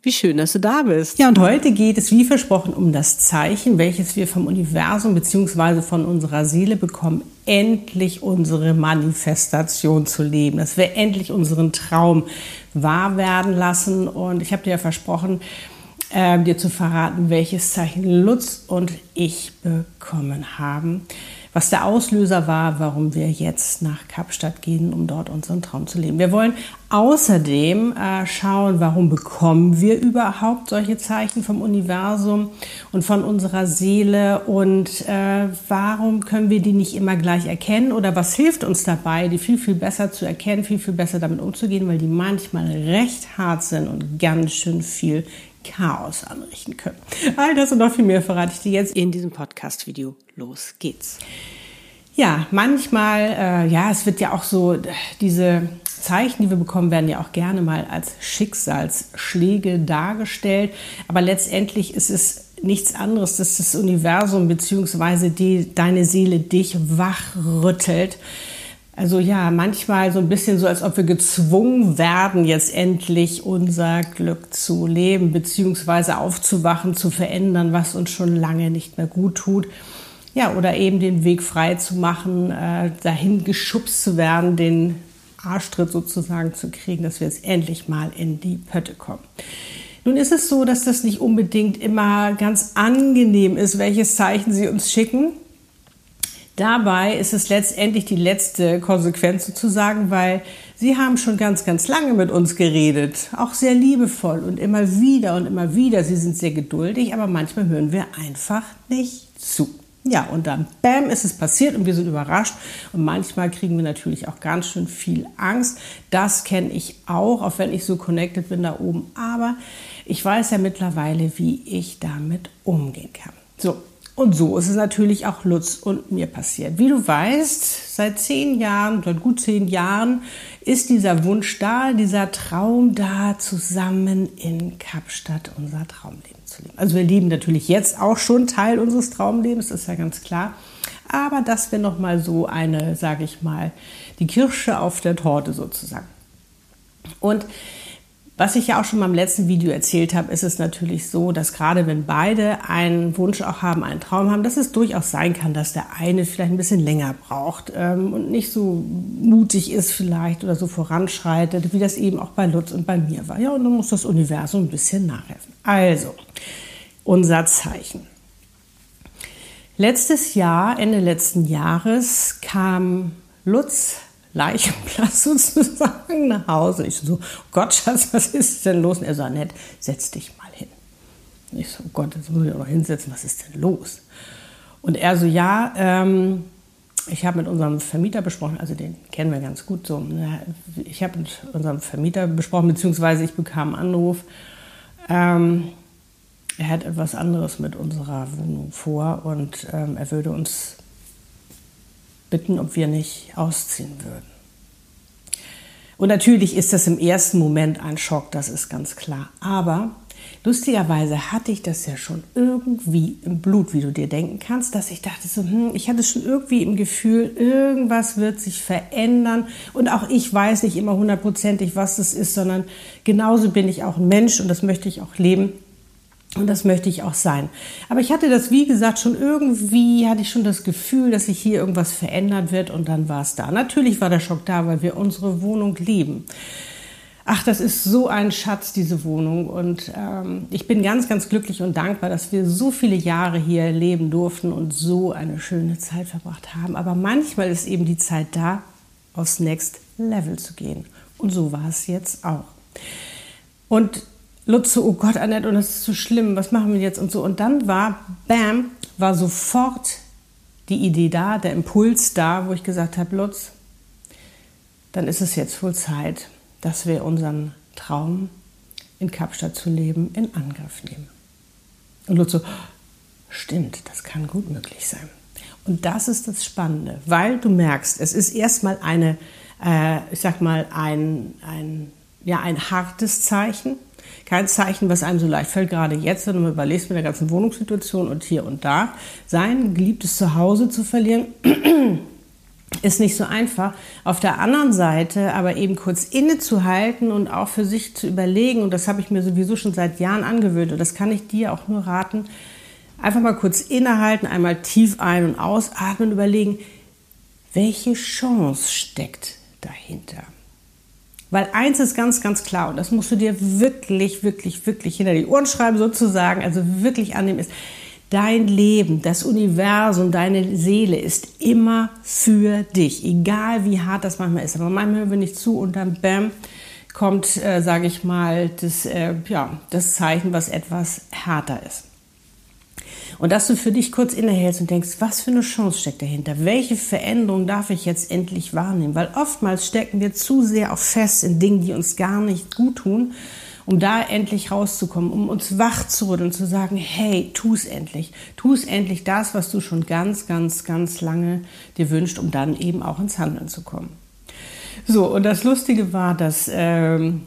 Wie schön, dass du da bist. Ja, und heute geht es wie versprochen um das Zeichen, welches wir vom Universum bzw. von unserer Seele bekommen, endlich unsere Manifestation zu leben, dass wir endlich unseren Traum wahr werden lassen. Und ich habe dir ja versprochen, äh, dir zu verraten, welches Zeichen Lutz und ich bekommen haben was der Auslöser war, warum wir jetzt nach Kapstadt gehen, um dort unseren Traum zu leben. Wir wollen außerdem äh, schauen, warum bekommen wir überhaupt solche Zeichen vom Universum und von unserer Seele und äh, warum können wir die nicht immer gleich erkennen oder was hilft uns dabei, die viel, viel besser zu erkennen, viel, viel besser damit umzugehen, weil die manchmal recht hart sind und ganz schön viel Chaos anrichten können. All das und noch viel mehr verrate ich dir jetzt in diesem Podcast-Video. Los geht's. Ja, manchmal, äh, ja, es wird ja auch so, diese Zeichen, die wir bekommen, werden ja auch gerne mal als Schicksalsschläge dargestellt. Aber letztendlich ist es nichts anderes, dass das Universum bzw. deine Seele dich wachrüttelt also ja, manchmal so ein bisschen so, als ob wir gezwungen werden, jetzt endlich unser Glück zu leben, beziehungsweise aufzuwachen, zu verändern, was uns schon lange nicht mehr gut tut. Ja, oder eben den Weg frei zu machen, äh, dahin geschubst zu werden, den Arschtritt sozusagen zu kriegen, dass wir jetzt endlich mal in die Pötte kommen. Nun ist es so, dass das nicht unbedingt immer ganz angenehm ist, welches Zeichen Sie uns schicken. Dabei ist es letztendlich die letzte Konsequenz sozusagen, weil sie haben schon ganz, ganz lange mit uns geredet, auch sehr liebevoll und immer wieder und immer wieder. Sie sind sehr geduldig, aber manchmal hören wir einfach nicht zu. Ja, und dann, bam, ist es passiert und wir sind überrascht. Und manchmal kriegen wir natürlich auch ganz schön viel Angst. Das kenne ich auch, auch wenn ich so connected bin da oben. Aber ich weiß ja mittlerweile, wie ich damit umgehen kann. So, und so ist es natürlich auch Lutz und mir passiert. Wie du weißt, seit zehn Jahren, seit gut zehn Jahren ist dieser Wunsch da, dieser Traum da, zusammen in Kapstadt unser Traumleben zu leben. Also wir leben natürlich jetzt auch schon Teil unseres Traumlebens, ist ja ganz klar. Aber das wäre nochmal so eine, sage ich mal, die Kirsche auf der Torte sozusagen. Und was ich ja auch schon mal im letzten Video erzählt habe, ist es natürlich so, dass gerade wenn beide einen Wunsch auch haben, einen Traum haben, dass es durchaus sein kann, dass der eine vielleicht ein bisschen länger braucht ähm, und nicht so mutig ist vielleicht oder so voranschreitet, wie das eben auch bei Lutz und bei mir war. Ja, und dann muss das Universum ein bisschen nachhelfen. Also, unser Zeichen. Letztes Jahr, Ende letzten Jahres, kam Lutz Leichenplatz sozusagen nach Hause. Ich so, Gott, Schatz, was ist denn los? Und er so, nett, setz dich mal hin. Ich so, oh Gott, jetzt muss ich auch noch hinsetzen, was ist denn los? Und er so, ja, ähm, ich habe mit unserem Vermieter besprochen, also den kennen wir ganz gut so. Ne? Ich habe mit unserem Vermieter besprochen, beziehungsweise ich bekam einen Anruf. Ähm, er hat etwas anderes mit unserer Wohnung vor und ähm, er würde uns bitten, ob wir nicht ausziehen würden. Und natürlich ist das im ersten Moment ein Schock, das ist ganz klar. Aber lustigerweise hatte ich das ja schon irgendwie im Blut, wie du dir denken kannst, dass ich dachte so, hm, ich hatte schon irgendwie im Gefühl, irgendwas wird sich verändern. Und auch ich weiß nicht immer hundertprozentig, was das ist, sondern genauso bin ich auch ein Mensch und das möchte ich auch leben. Und das möchte ich auch sein. Aber ich hatte das, wie gesagt, schon irgendwie, hatte ich schon das Gefühl, dass sich hier irgendwas verändern wird und dann war es da. Natürlich war der Schock da, weil wir unsere Wohnung lieben. Ach, das ist so ein Schatz, diese Wohnung. Und ähm, ich bin ganz, ganz glücklich und dankbar, dass wir so viele Jahre hier leben durften und so eine schöne Zeit verbracht haben. Aber manchmal ist eben die Zeit da, aufs Next Level zu gehen. Und so war es jetzt auch. Und Lutz so, oh Gott, Annette, und das ist so schlimm, was machen wir jetzt und so. Und dann war, bam, war sofort die Idee da, der Impuls da, wo ich gesagt habe, Lutz, dann ist es jetzt wohl Zeit, dass wir unseren Traum, in Kapstadt zu leben, in Angriff nehmen. Und Lutz so, stimmt, das kann gut möglich sein. Und das ist das Spannende, weil du merkst, es ist erstmal eine, äh, ich sag mal, ein, ein, ja, ein hartes Zeichen. Kein Zeichen, was einem so leicht fällt, gerade jetzt, wenn du überlegst mit der ganzen Wohnungssituation und hier und da. Sein geliebtes Zuhause zu verlieren, ist nicht so einfach. Auf der anderen Seite aber eben kurz innezuhalten und auch für sich zu überlegen, und das habe ich mir sowieso schon seit Jahren angewöhnt, und das kann ich dir auch nur raten, einfach mal kurz innehalten, einmal tief ein- und ausatmen, überlegen, welche Chance steckt dahinter. Weil eins ist ganz, ganz klar, und das musst du dir wirklich, wirklich, wirklich hinter die Ohren schreiben, sozusagen, also wirklich annehmen, ist, Dein Leben, das Universum, deine Seele ist immer für dich, egal wie hart das manchmal ist. Aber manchmal hören wir nicht zu und dann bam, kommt, äh, sage ich mal, das, äh, ja, das Zeichen, was etwas härter ist. Und dass du für dich kurz innehältst und denkst, was für eine Chance steckt dahinter? Welche Veränderung darf ich jetzt endlich wahrnehmen? Weil oftmals stecken wir zu sehr auch fest in Dingen, die uns gar nicht gut tun um da endlich rauszukommen, um uns wach zu rütteln und zu sagen, hey, tu es endlich. Tu es endlich das, was du schon ganz, ganz, ganz lange dir wünschst, um dann eben auch ins Handeln zu kommen. So, und das Lustige war, dass ähm,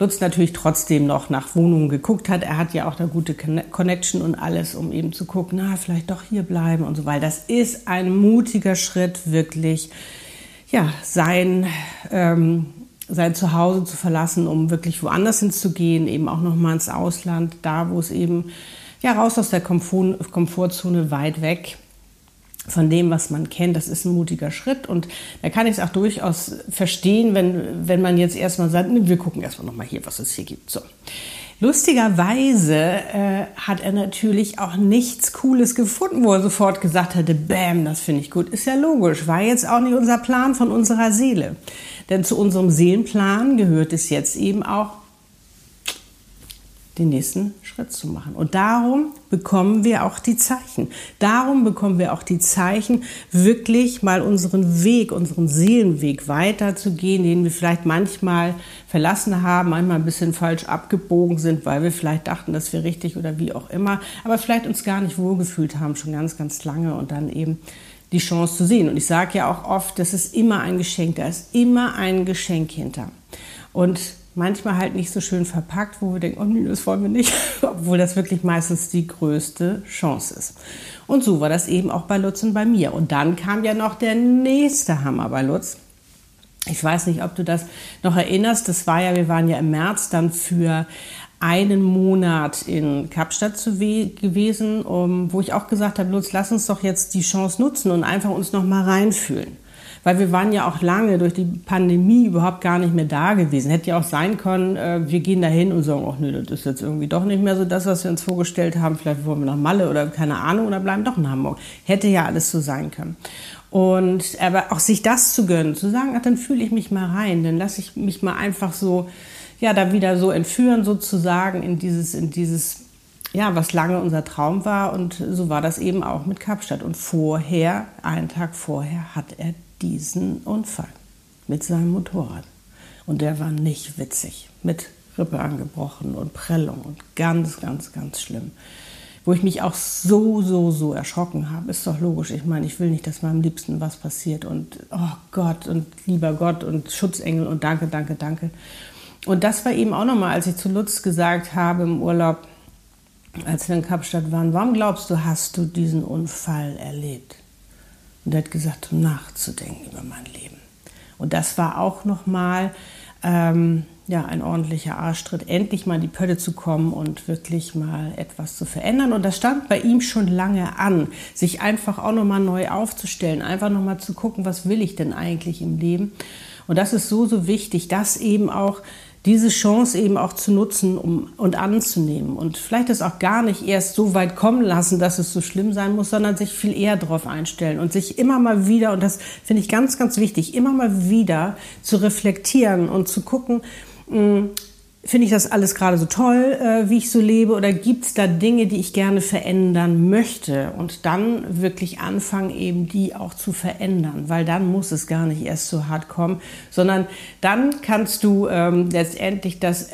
Lutz natürlich trotzdem noch nach Wohnungen geguckt hat. Er hat ja auch eine gute Connection und alles, um eben zu gucken, na, vielleicht doch hier bleiben und so weiter. Das ist ein mutiger Schritt, wirklich, ja, sein, ähm, sein Zuhause zu verlassen, um wirklich woanders hinzugehen, eben auch nochmal ins Ausland, da wo es eben ja raus aus der Komfort, Komfortzone weit weg von dem, was man kennt. Das ist ein mutiger Schritt und da kann ich es auch durchaus verstehen, wenn, wenn man jetzt erstmal sagt, wir gucken erstmal nochmal hier, was es hier gibt. So. Lustigerweise äh, hat er natürlich auch nichts Cooles gefunden, wo er sofort gesagt hätte, Bäm, das finde ich gut. Ist ja logisch, war jetzt auch nicht unser Plan von unserer Seele. Denn zu unserem Seelenplan gehört es jetzt eben auch, den nächsten Schritt zu machen. Und darum bekommen wir auch die Zeichen. Darum bekommen wir auch die Zeichen, wirklich mal unseren Weg, unseren Seelenweg weiterzugehen, den wir vielleicht manchmal verlassen haben, manchmal ein bisschen falsch abgebogen sind, weil wir vielleicht dachten, dass wir richtig oder wie auch immer, aber vielleicht uns gar nicht wohlgefühlt haben, schon ganz, ganz lange und dann eben die Chance zu sehen. Und ich sage ja auch oft, das ist immer ein Geschenk, da ist immer ein Geschenk hinter. Und manchmal halt nicht so schön verpackt, wo wir denken, oh nee, das wollen wir nicht, obwohl das wirklich meistens die größte Chance ist. Und so war das eben auch bei Lutz und bei mir. Und dann kam ja noch der nächste Hammer bei Lutz. Ich weiß nicht, ob du das noch erinnerst. Das war ja, wir waren ja im März dann für einen Monat in Kapstadt zu gewesen, um, wo ich auch gesagt habe, Lutz, lass uns doch jetzt die Chance nutzen und einfach uns noch mal reinfühlen. Weil wir waren ja auch lange durch die Pandemie überhaupt gar nicht mehr da gewesen. Hätte ja auch sein können, äh, wir gehen dahin und sagen, ach nö, das ist jetzt irgendwie doch nicht mehr so das, was wir uns vorgestellt haben. Vielleicht wollen wir nach Malle oder keine Ahnung oder bleiben doch in Hamburg. Hätte ja alles so sein können. Und aber auch sich das zu gönnen, zu sagen, ach, dann fühle ich mich mal rein, dann lasse ich mich mal einfach so ja, da wieder so entführen sozusagen in dieses, in dieses, ja, was lange unser Traum war. Und so war das eben auch mit Kapstadt. Und vorher, einen Tag vorher, hat er diesen Unfall mit seinem Motorrad. Und der war nicht witzig. Mit Rippe angebrochen und Prellung und ganz, ganz, ganz schlimm. Wo ich mich auch so, so, so erschrocken habe, ist doch logisch. Ich meine, ich will nicht, dass meinem Liebsten was passiert. Und oh Gott und lieber Gott und Schutzengel und danke, danke, danke. Und das war eben auch nochmal, als ich zu Lutz gesagt habe im Urlaub, als wir in Kapstadt waren, warum glaubst du, hast du diesen Unfall erlebt? Und er hat gesagt, um nachzudenken über mein Leben. Und das war auch nochmal ähm, ja, ein ordentlicher Arschtritt, endlich mal in die Pötte zu kommen und wirklich mal etwas zu verändern. Und das stand bei ihm schon lange an, sich einfach auch nochmal neu aufzustellen, einfach nochmal zu gucken, was will ich denn eigentlich im Leben. Und das ist so, so wichtig, dass eben auch diese Chance eben auch zu nutzen um, und anzunehmen. Und vielleicht das auch gar nicht erst so weit kommen lassen, dass es so schlimm sein muss, sondern sich viel eher darauf einstellen und sich immer mal wieder, und das finde ich ganz, ganz wichtig, immer mal wieder zu reflektieren und zu gucken, hm, Finde ich das alles gerade so toll, äh, wie ich so lebe? Oder gibt es da Dinge, die ich gerne verändern möchte? Und dann wirklich anfangen, eben die auch zu verändern, weil dann muss es gar nicht erst so hart kommen, sondern dann kannst du ähm, letztendlich das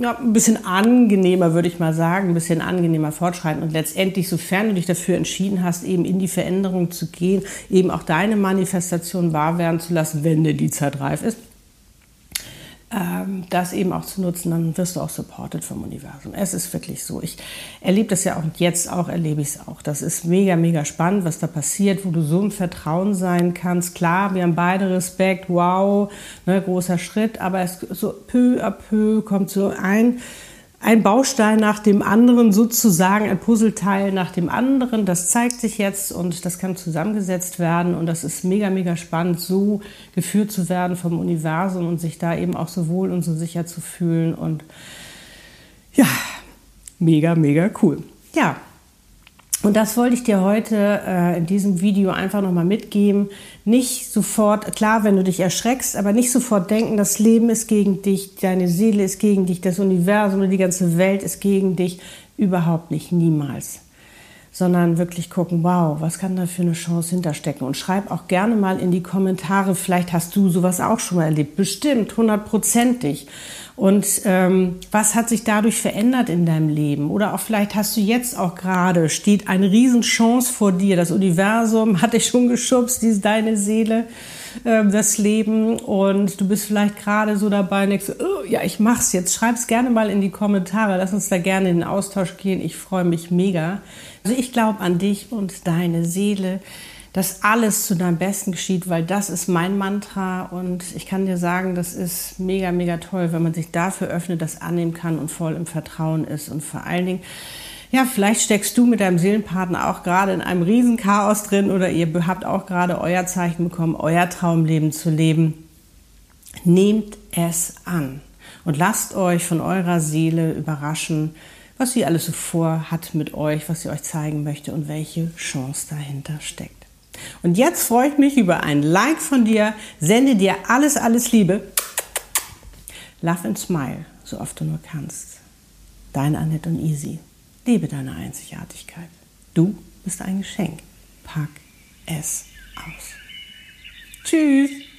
ja, ein bisschen angenehmer, würde ich mal sagen, ein bisschen angenehmer fortschreiten und letztendlich, sofern du dich dafür entschieden hast, eben in die Veränderung zu gehen, eben auch deine Manifestation wahr werden zu lassen, wenn dir die Zeit reif ist, das eben auch zu nutzen, dann wirst du auch supported vom Universum. Es ist wirklich so. Ich erlebe das ja auch und jetzt auch erlebe ich es auch. Das ist mega, mega spannend, was da passiert, wo du so im Vertrauen sein kannst. Klar, wir haben beide Respekt, wow, ne, großer Schritt, aber es so peu à peu kommt so ein ein Baustein nach dem anderen sozusagen, ein Puzzleteil nach dem anderen. Das zeigt sich jetzt und das kann zusammengesetzt werden und das ist mega, mega spannend, so geführt zu werden vom Universum und sich da eben auch so wohl und so sicher zu fühlen und ja, mega, mega cool. Ja, und das wollte ich dir heute äh, in diesem Video einfach nochmal mitgeben. Nicht sofort, klar, wenn du dich erschreckst, aber nicht sofort denken, das Leben ist gegen dich, deine Seele ist gegen dich, das Universum und die ganze Welt ist gegen dich. Überhaupt nicht, niemals. Sondern wirklich gucken, wow, was kann da für eine Chance hinterstecken? Und schreib auch gerne mal in die Kommentare, vielleicht hast du sowas auch schon mal erlebt. Bestimmt, hundertprozentig. Und ähm, was hat sich dadurch verändert in deinem Leben? Oder auch vielleicht hast du jetzt auch gerade, steht eine Riesenchance vor dir. Das Universum hat dich schon geschubst, die deine Seele, äh, das Leben. Und du bist vielleicht gerade so dabei und denkst, oh, ja, ich mach's jetzt. Schreib's gerne mal in die Kommentare. Lass uns da gerne in den Austausch gehen. Ich freue mich mega. Also ich glaube an dich und deine Seele dass alles zu deinem Besten geschieht, weil das ist mein Mantra und ich kann dir sagen, das ist mega, mega toll, wenn man sich dafür öffnet, das annehmen kann und voll im Vertrauen ist und vor allen Dingen, ja, vielleicht steckst du mit deinem Seelenpartner auch gerade in einem Riesenchaos drin oder ihr habt auch gerade euer Zeichen bekommen, euer Traumleben zu leben. Nehmt es an und lasst euch von eurer Seele überraschen, was sie alles so vorhat mit euch, was sie euch zeigen möchte und welche Chance dahinter steckt. Und jetzt freue ich mich über ein Like von dir. Sende dir alles, alles Liebe. Love and smile, so oft du nur kannst. Dein Annette und Easy. Liebe deine Einzigartigkeit. Du bist ein Geschenk. Pack es aus. Tschüss.